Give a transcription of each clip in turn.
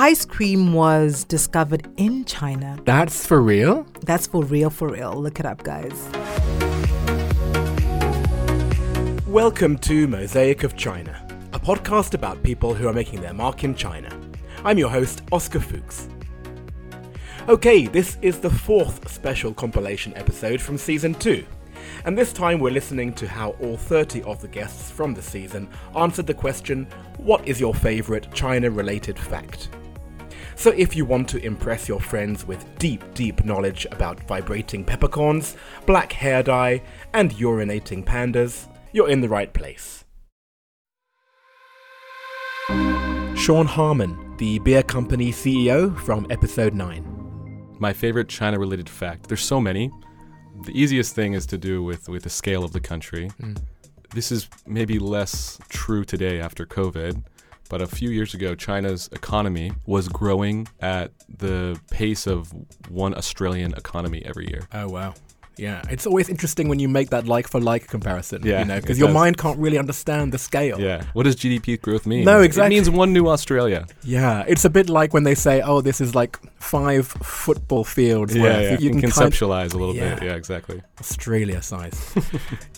Ice cream was discovered in China. That's for real? That's for real, for real. Look it up, guys. Welcome to Mosaic of China, a podcast about people who are making their mark in China. I'm your host, Oscar Fuchs. Okay, this is the fourth special compilation episode from season 2. And this time we're listening to how all 30 of the guests from the season answered the question What is your favourite China related fact? So if you want to impress your friends with deep, deep knowledge about vibrating peppercorns, black hair dye, and urinating pandas, you're in the right place. Sean Harmon, the beer company CEO from episode 9. My favorite China related fact. There's so many. The easiest thing is to do with, with the scale of the country. Mm. This is maybe less true today after COVID, but a few years ago, China's economy was growing at the pace of one Australian economy every year. Oh, wow. Yeah, it's always interesting when you make that like for like comparison. Yeah, you know, because your does. mind can't really understand the scale. Yeah. What does GDP growth mean? No, exactly. It means one new Australia. Yeah, it's a bit like when they say, "Oh, this is like five football fields." Yeah, worth." yeah. You, can can kind conceptualize a little Yeah. bit. Yeah, exactly. Australia size.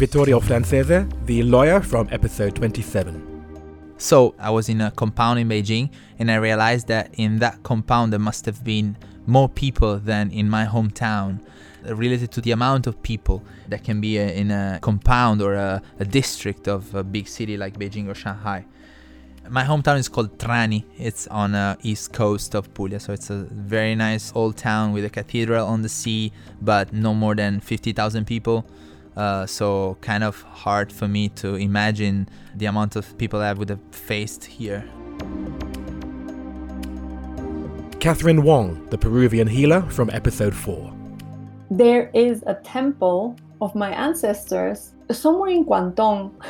Vittorio Francese, the lawyer from episode 27. So I was in a compound in Beijing and I realized that in that compound there must have been more people than in my hometown uh, related to the amount of people that can be uh, in a compound or a, a district of a big city like Beijing or Shanghai. My hometown is called Trani. It's on the east coast of Puglia, so it's a very nice old town with a cathedral on the sea, but no more than 50,000 people. Uh, so kind of hard for me to imagine the amount of people I would have faced here. Catherine Wong, the Peruvian healer from episode 4. there is a temple of my ancestors somewhere in Guangdong.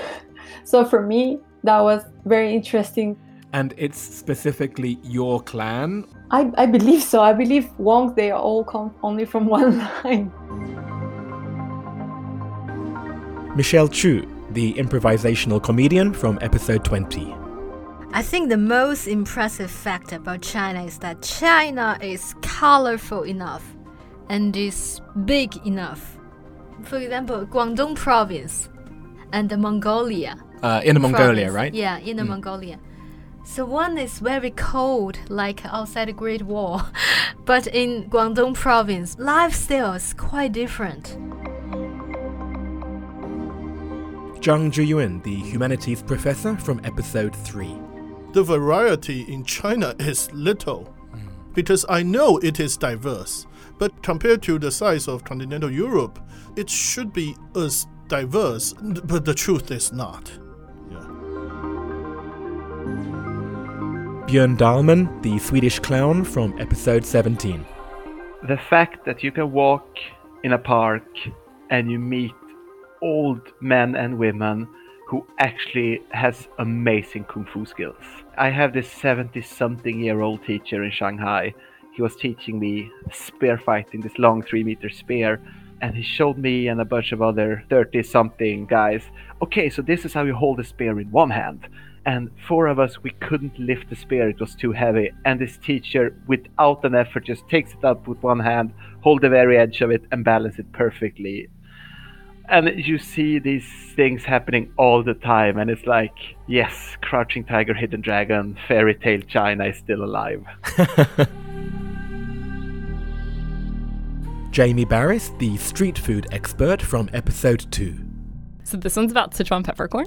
So for me, that was very interesting. And it's specifically your clan. I, I believe so. I believe Wongs, they all come only from one line. Michelle Chu, the improvisational comedian from episode 20. I think the most impressive fact about China is that China is colorful enough and is big enough. For example, Guangdong province and the Mongolia. Uh, in Mongolia, province. right? Yeah, in the Mm. Mongolia. So one is very cold, like outside the Great Wall, but in Guangdong province, lifestyle is quite different. Zhang Zhiyuan, the humanities professor from episode 3. the variety in China is little because I know it is diverse. But compared to the size of continental Europe, it should be as diverse, but the truth is not. Björn Dahlman, the Swedish clown from episode 17. the fact that you can walk in a park and you meet old men and women who actually has amazing kung fu skills. I have this 70 something year old teacher in Shanghai. He was teaching me spear fighting, this long 3 meter spear, and he showed me and a bunch of other 30 something guys, okay, so this is how you hold a spear in one hand. And four of us, we couldn't lift the spear, it was too heavy. And this teacher, without an effort, just takes it up with one hand, hold the very edge of it, and balance it perfectly. And you see these things happening all the time, and it's like, yes, Crouching Tiger, Hidden Dragon, Fairy Tale China is still alive. Jamie Barris, the street food expert from episode 2. So this one's about Sichuan peppercorn.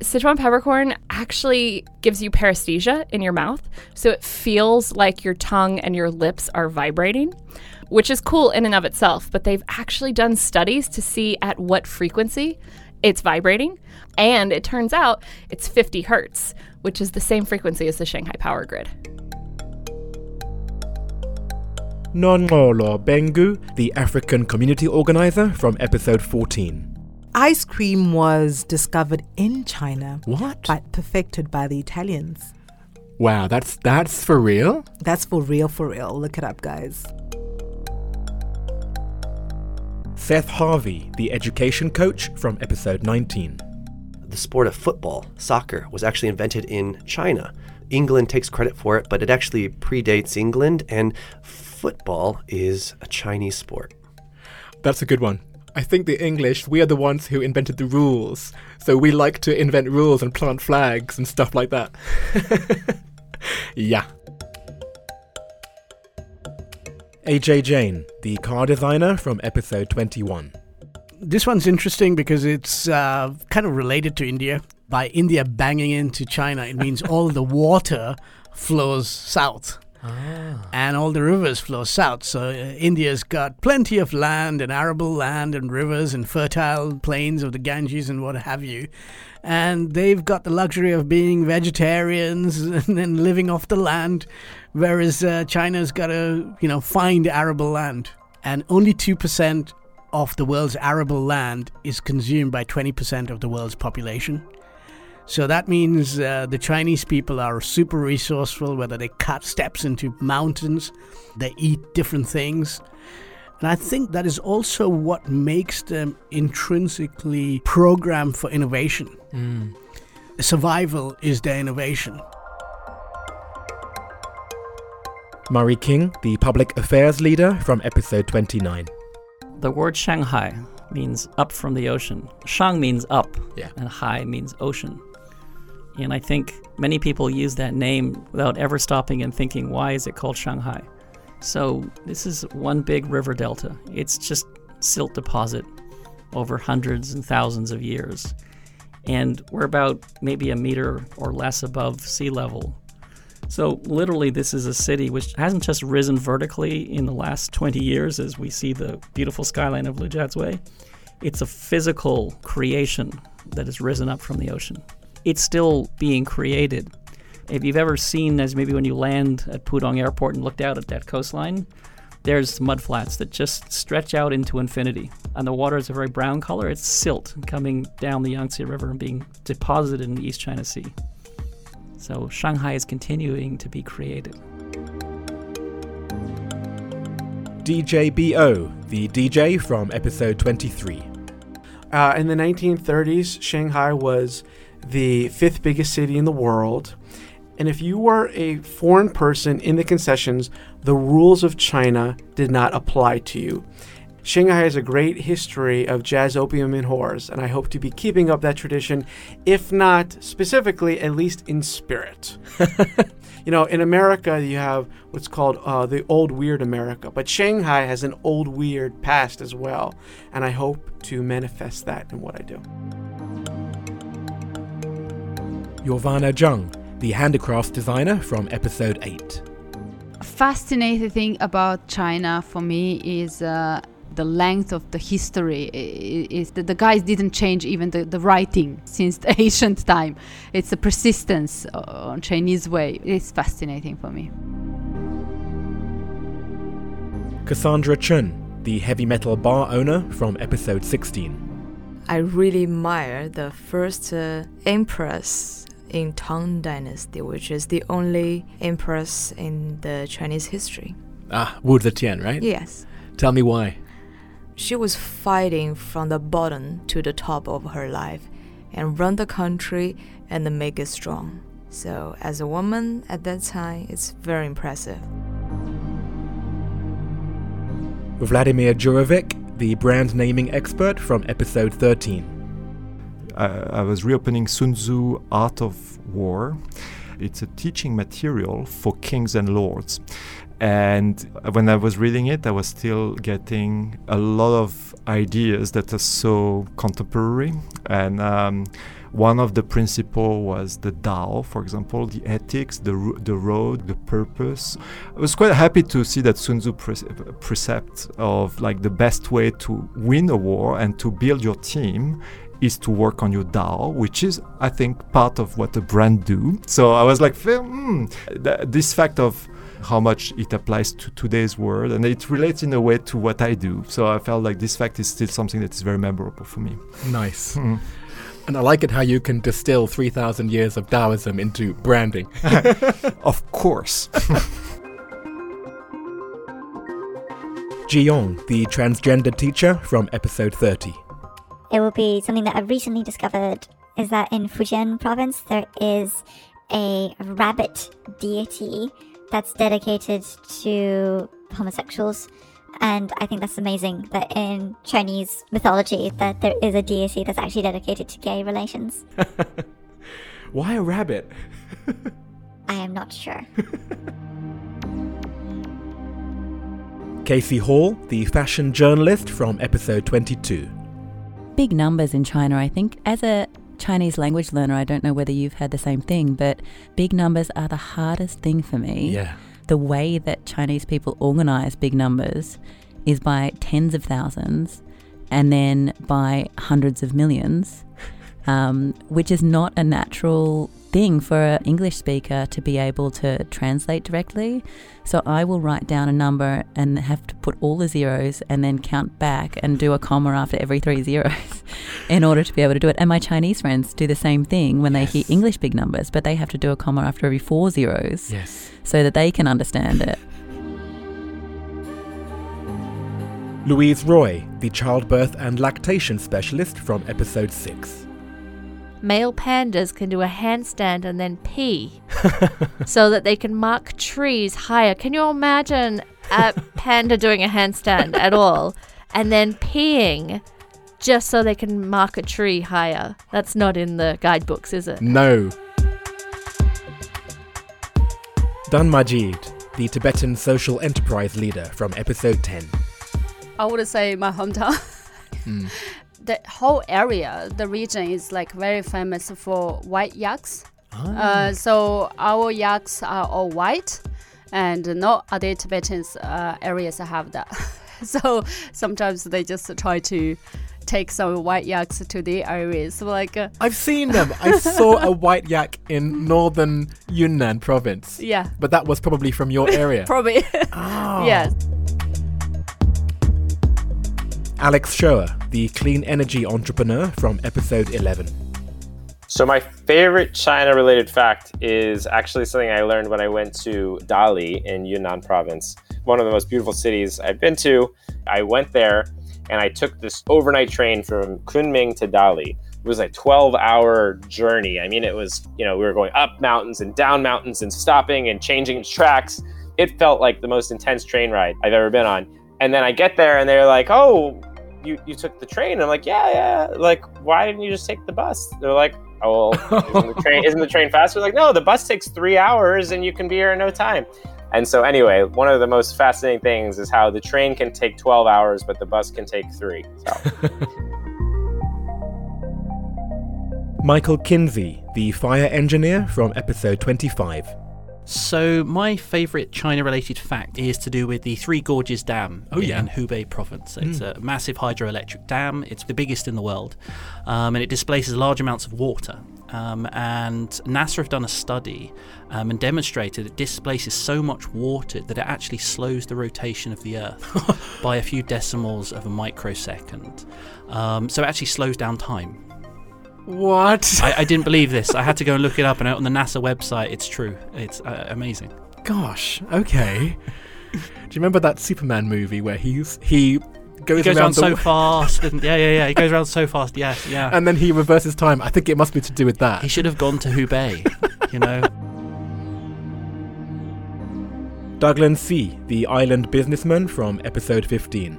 Sichuan peppercorn actually gives you paresthesia in your mouth, so it feels like your tongue and your lips are vibrating, which is cool in and of itself, but they've actually done studies to see at what frequency it's vibrating, and it turns out it's 50 hertz, which is the same frequency as the Shanghai power grid. Nonolo Bengu, the African community organizer from episode 14. Ice cream was discovered in China, What? but perfected by the Italians. Wow, that's that's for real? That's for real, for real. Look it up, guys. Seth Harvey, the education coach from episode 19. the sport of football, soccer, was actually invented in China. England takes credit for it, but it actually predates England, and football is a Chinese sport. That's a good one. I think the English, we are the ones who invented the rules. So we like to invent rules and plant flags and stuff like that. yeah. AJ Jane, the car designer from episode 21. This one's interesting because it's uh, kind of related to India. By India banging into China, it means all the water flows south. And all the rivers flow south. So uh, India's got plenty of land and arable land and rivers and fertile plains of the Ganges and what have you. And they've got the luxury of being vegetarians and living off the land, whereas uh, China's got to, you know, find arable land. And only 2% of the world's arable land is consumed by 20% of the world's population. So that means uh, the Chinese people are super resourceful, whether they cut steps into mountains, they eat different things. And I think that is also what makes them intrinsically programmed for innovation. Survival is their innovation. Murray King, the public affairs leader from episode 29. The word Shanghai means up from the ocean. Shang means up, Yeah. and Hai means ocean. And I think many people use that name without ever stopping and thinking, why is it called Shanghai? So this is one big river delta. It's just silt deposit over hundreds and thousands of years. And we're about maybe a meter or less above sea level. So, literally, this is a city which hasn't just risen vertically in the last 20 years as we see the beautiful skyline of Lujiazui. It's a physical creation that has risen up from the ocean. It's still being created. If you've ever seen, as maybe when you land at Pudong Airport and looked out at that coastline, there's mudflats that just stretch out into infinity. And the water is a very brown color. It's silt coming down the Yangtze River and being deposited in the East China Sea. So Shanghai is continuing to be created. DJ BO, the DJ from episode 23. Uh, in the 1930s, Shanghai was the fifth biggest city in the world. And if you were a foreign person in the concessions, the rules of China did not apply to you. Shanghai has a great history of jazz, opium, and whores, and I hope to be keeping up that tradition, if not specifically, at least in spirit. you know, in America, you have what's called uh, the old weird America, but Shanghai has an old weird past as well, and I hope to manifest that in what I do. Yorvana Jung, the handicraft designer from episode 8. fascinating thing about China for me is uh, the length of the history. Is that the guys didn't change even the, the writing since the ancient time. It's a persistence uh, on Chinese way. It's fascinating for me. Cassandra Chun, the heavy metal bar owner from episode 16. I really admire the first uh, empress in Tang Dynasty, which is the only empress in the Chinese history. Ah, Wu Zetian, right? Yes. Tell me why. She was fighting from the bottom to the top of her life and run the country and make it strong. So, as a woman at that time, it's very impressive. Vladimir Jurovic, the brand naming expert from episode 13. I, I was reopening Sun Tzu Art of War. It's a teaching material for kings and lords. And when I was reading it, I was still getting a lot of ideas that are so contemporary. And um, one of the principle was the Tao, for example, the ethics, the, the road, the purpose. I was quite happy to see that Sun Tzu pre- precept of like the best way to win a war and to build your team is to work on your DAO, which is, I think, part of what the brand do. So I was like, hmm, th- this fact of how much it applies to today's world, and it relates in a way to what I do. So I felt like this fact is still something that is very memorable for me. Nice. Mhm. And I like it how you can distill 3,000 years of Taoism into branding. of course. Ji-yong, the transgender teacher from episode 30. It will be something that I've recently discovered is that in Fujian province there is a rabbit deity that's dedicated to homosexuals. And I think that's amazing that in Chinese mythology that there is a deity that's actually dedicated to gay relations. Why a rabbit? I am not sure. Casey Hall, the fashion journalist from episode 22. Big numbers in China, I think. As a Chinese language learner, I don't know whether you've had the same thing, but big numbers are the hardest thing for me. Yeah. The way that Chinese people organize big numbers is by tens of thousands and then by hundreds of millions, um, which is not a natural thing for an English speaker to be able to translate directly. So I will write down a number and have to put all the zeros and then count back and do a comma after every three zeros in order to be able to do it. And my Chinese friends do the same thing when they hear English big numbers, but they have to do a comma after every four zeros Yes. so that they can understand it. Louise Roy, the childbirth and lactation specialist from episode 6. Male pandas can do a handstand and then pee so that they can mark trees higher. Can you imagine a panda doing a handstand at all and then peeing just so they can mark a tree higher? That's not in the guidebooks, is it? No. Dan Majid, the Tibetan social enterprise leader from episode 10. I want to say my hometown. Hmm. the whole area, the region is like very famous for white yaks. Uh, so our yaks are all white, and no other Tibetans uh, areas have that. so sometimes they just try to take some white yaks to their areas. So like, uh, I've seen them. I saw a white yak in northern Yunnan province. Yeah. But that was probably from your area. probably. Oh. yes. Alex Shoer, the clean energy entrepreneur from episode 11. So my favorite China-related fact is actually something I learned when I went to Dali in Yunnan province, one of the most beautiful cities I've been to. I went there and I took this overnight train from Kunming to Dali. It was a 12-hour journey. I mean, it was, you know, we were going up mountains and down mountains and stopping and changing tracks. It felt like the most intense train ride I've ever been on. And then I get there and they're like, "Oh, you, you took the train. I'm like, yeah, yeah. Like, why didn't you just take the bus? They're like, oh, well, isn't the train, isn't the train faster? Like, no, the bus takes three hours and you can be here in no time. And so, anyway, one of the most fascinating things is how the train can take 12 hours, but the bus can take three. So, Michael Kinsey, the fire engineer from episode 25. So, my favourite China related fact is to do with the Three Gorges Dam Oh, in yeah. Hubei province. It's Mm. a massive hydroelectric dam, it's the biggest in the world, um, and it displaces large amounts of water. Um, and NASA have done a study um, and demonstrated it displaces so much water that it actually slows the rotation of the Earth by a few decimals of a microsecond. Um, so, it actually slows down time. What? I, I didn't believe this. I had to go and look it up, and on the NASA website, it's true. It's uh, amazing. Gosh, okay. Do you remember that Superman movie where he's he goes, He goes around around the- so fast. And, yeah, yeah, yeah. He goes around so fast. Yeah, yeah. and then he reverses time? I think it must be to do with that. he should have gone to Hubei. you know. Douglas C., the island businessman from episode 15.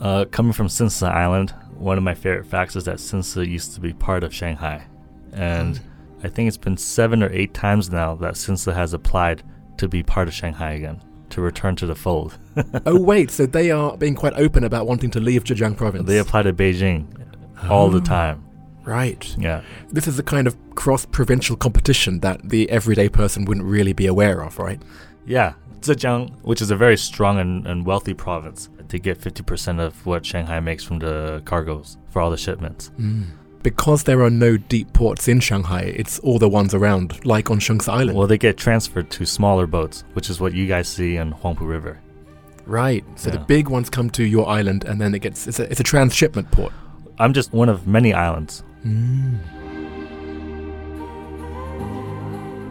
Uh, coming from Sinsa Island, one of my favorite facts is that Sinsa used to be part of Shanghai. And hmm. I think it's been seven or eight times now that Sinsa has applied to be part of Shanghai again, to return to the fold. oh, wait, so they are being quite open about wanting to leave Zhejiang province. They apply to Beijing all the Oh. time. Right. Yeah. This is a kind of cross provincial competition that the everyday person wouldn't really be aware of, right? Yeah. Zhejiang, which is a very strong and, and wealthy province, to get 50% of what Shanghai makes from the cargoes for all the shipments. Mm. Because there are no deep ports in Shanghai, it's all the ones around, like on Shengsa Island. Well, they get transferred to smaller boats, which is what you guys see on Huangpu River. Right. So the big ones come to your island, and then it gets it's a, it's a transshipment port. I'm just one of many islands. Mm.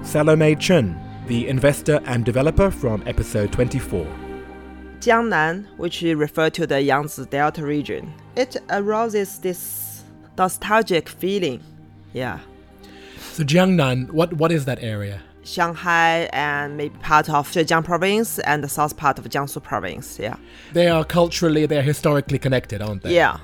Salome Chen, the investor and developer from episode 24. Jiangnan, which refer to the Yangtze Delta region, it arouses this nostalgic feeling Yeah. So Jiangnan, what what is that area? Shanghai and maybe part of Zhejiang province and the south part of Jiangsu province. Yeah. They are culturally, they're historically connected, aren't they? Yeah.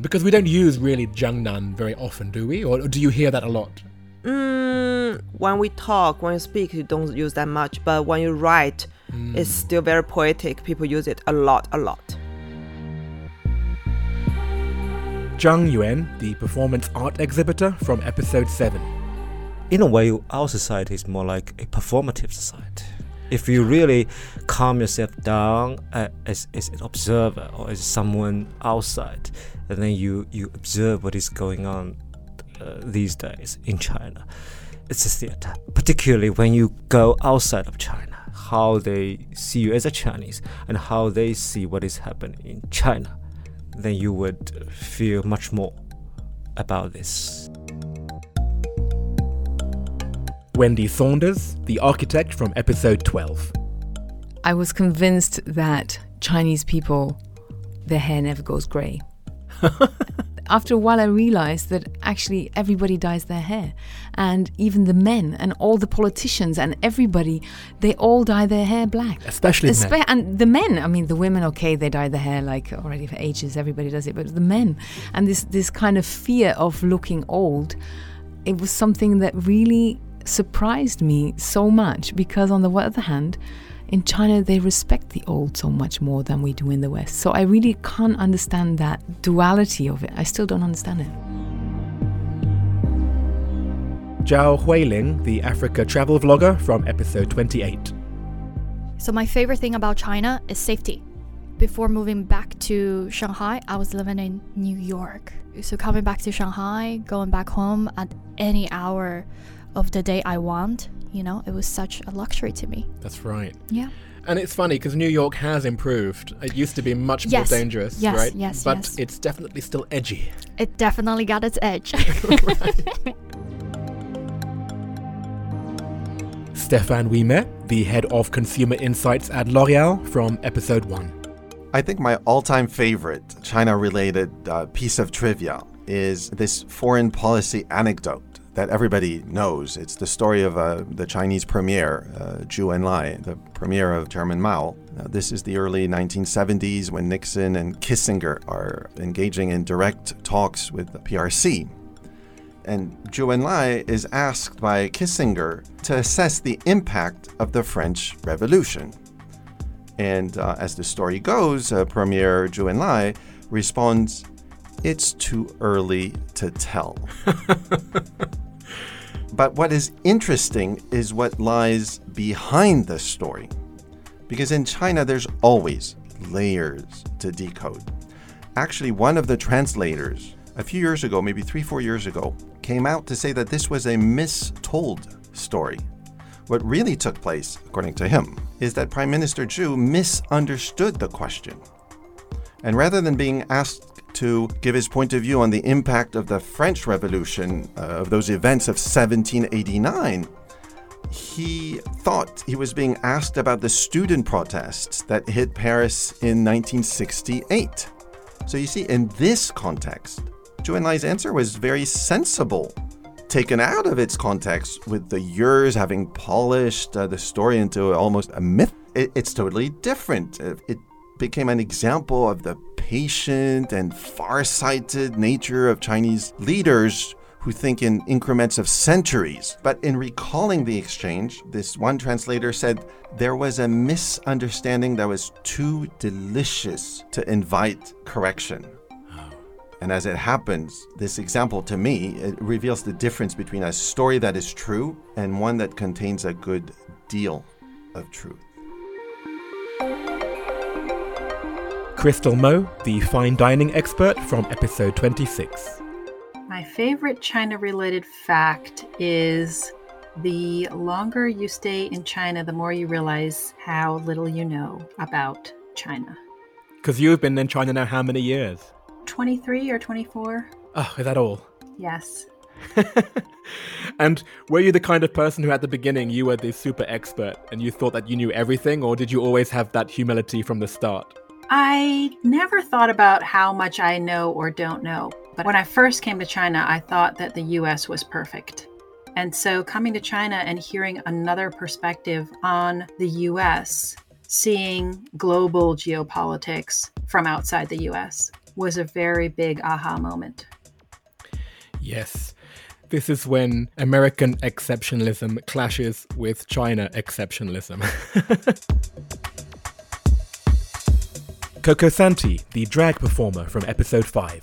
Because we don't use really Jiangnan very often, do we? Or do you hear that a lot? Mm, when we talk, when you speak, you don't use that much. But when you write, it's still very poetic. People use it a lot, a lot. Zhang Yuan, the performance art exhibitor from episode 7. In a way, our society is more like a performative society. If you really calm yourself down uh, as, as an observer or as someone outside, and then you, you observe what is going on uh, these days in China, it's a theater. Particularly when you go outside of China, how they see you as a Chinese and how they see what is happening in China, then you would feel much more about this. Wendy Saunders, the architect from episode 12. I was convinced that Chinese people, their hair never goes grey. After a while, I realized that actually everybody dyes their hair. And even the men and all the politicians and everybody, they all dye their hair black. Especially the men. And the men, I mean, the women, okay, they dye their hair like already for ages, everybody does it. But the men, and this, this kind of fear of looking old, it was something that really surprised me so much because, on the other hand, in China, they respect the old so much more than we do in the West. So I really can't understand that duality of it. I still don't understand it. Zhao Huiling, the Africa travel vlogger from episode 28. So, my favorite thing about China is safety. Before moving back to Shanghai, I was living in New York. So, coming back to Shanghai, going back home at any hour of the day I want, you know, it was such a luxury to me. That's right. Yeah. And it's funny because New York has improved. It used to be much Yes. more dangerous, Yes, right? yes, But yes. it's definitely still edgy. It definitely got its edge. Stefan Wiemer, the head of consumer insights at L'Oreal from episode 1. I think my all time favorite China related uh, piece of trivia is this foreign policy anecdote that everybody knows. It's the story of uh, the Chinese premier, uh, Zhou Enlai, the premier of Chairman Mao. Now, this is the early 1970s when Nixon and Kissinger are engaging in direct talks with the PRC. And Zhou Enlai is asked by Kissinger to assess the impact of the French Revolution. And uh, as the story goes, uh, Premier Zhou Enlai responds, It's too early to tell. but what is interesting is what lies behind the story. Because in China, there's always layers to decode. Actually, one of the translators, a few years ago, maybe three, four years ago, came out to say that this was a mistold story. What really took place, according to him, is that Prime Minister Zhu misunderstood the question. And rather than being asked to give his point of view on the impact of the French Revolution, uh, of those events of 1789, he thought he was being asked about the student protests that hit Paris in 1968. So you see, in this context, Zhou Enlai's answer was very sensible taken out of its context with the years having polished uh, the story into almost a myth, it, it's totally different. It, it became an example of the patient and far-sighted nature of Chinese leaders who think in increments of centuries. But in recalling the exchange, this one translator said there was a misunderstanding that was too delicious to invite correction. And as it happens, this example to me, it reveals the difference between a story that is true and one that contains a good deal of truth. Crystal Mo, the fine dining expert from episode 26. My favorite China related fact is the longer you stay in China, the more you realize how little you know about China. Because you've been in China now how many years? 23 or 24? Oh, ah, is that all? Yes. And were you the kind of person who at the beginning you were the super expert and you thought that you knew everything, or did you always have that humility from the start? I never thought about how much I know or don't know. But when I first came to China, I thought that the US was perfect. And so coming to China and hearing another perspective on the US, seeing global geopolitics from outside the US, was a very big aha moment. Yes. This is when American exceptionalism clashes with China exceptionalism. Coco Santi, the drag performer from episode 5.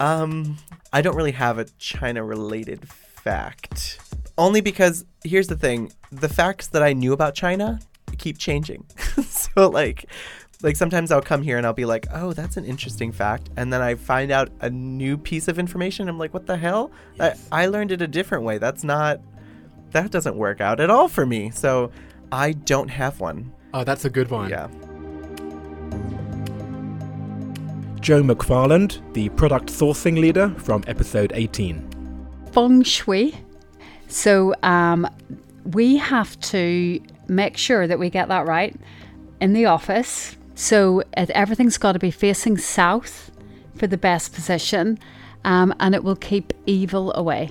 Um, I don't really have a China related fact. Only because here's the thing the facts that I knew about China keep changing. so, like, like sometimes I'll come here and I'll be like, "Oh, that's an interesting fact," and then I find out a new piece of information. I'm like, "What the hell? Yes. I, I learned it a different way. That's not that doesn't work out at all for me." So I don't have one. Oh, that's a good one. Yeah. Joe McFarland, the product sourcing leader from episode 18. Feng Shui. So um, we have to make sure that we get that right in the office. So everything's got to be facing south for the best position, um, and it will keep evil away.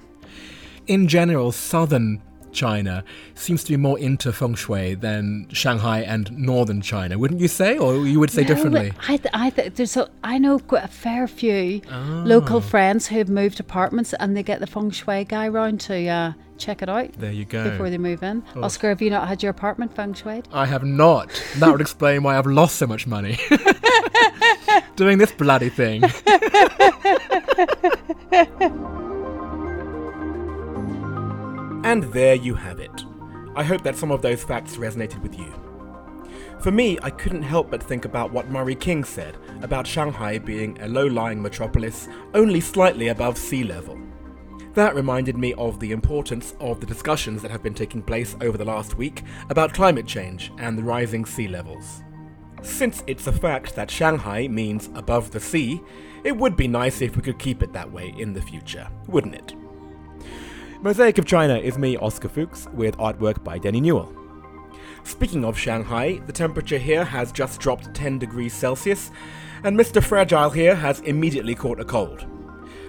In general, southern China seems to be more into feng shui than Shanghai and northern China, wouldn't you say? Or you would say No, differently? I, th- I th- there's a, I know quite a fair few local friends who have moved apartments and they get the feng shui guy round to uh, check it out. There you go. Before they move in. Oh. Oscar, have you not had your apartment feng shui? I have not. That would explain why I've lost so much money. Doing this bloody thing. And there you have it. I hope that some of those facts resonated with you. For me, I couldn't help but think about what Murray King said about Shanghai being a low lying metropolis only slightly above sea level. That reminded me of the importance of the discussions that have been taking place over the last week about climate change and the rising sea levels. Since it's a fact that Shanghai means above the sea, it would be nice if we could keep it that way in the future, wouldn't it? Mosaic of China is me, Oscar Fuchs, with artwork by Denny Newell. Speaking of Shanghai, the temperature here has just dropped 10 degrees Celsius, and Mr. Fragile here has immediately caught a cold.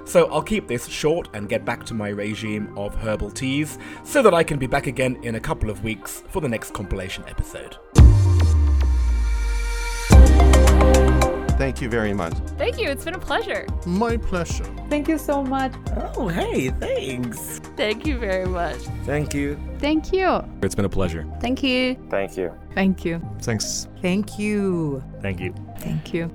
So I'll keep this short and get back to my regime of herbal teas so that I can be back again in a couple of weeks for the next compilation episode. Thank you very much. Thank you. It's been a pleasure. My pleasure. Thank you so much. Oh, hey, thanks. Thank you very much. Thank you. Thank you. It's been a pleasure. Thank you. Thank you. Thank you. Thanks. Thank you. Thank you. Thank you.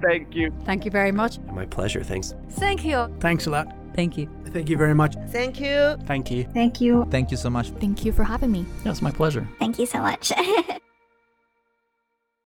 Thank you. Thank you very much. My pleasure. Thanks. Thank you. Thanks a lot. Thank you. Thank you very much. Thank you. Thank you. Thank you. Thank you so much. Thank you for having me. Yeah, it's my pleasure. Thank you so much.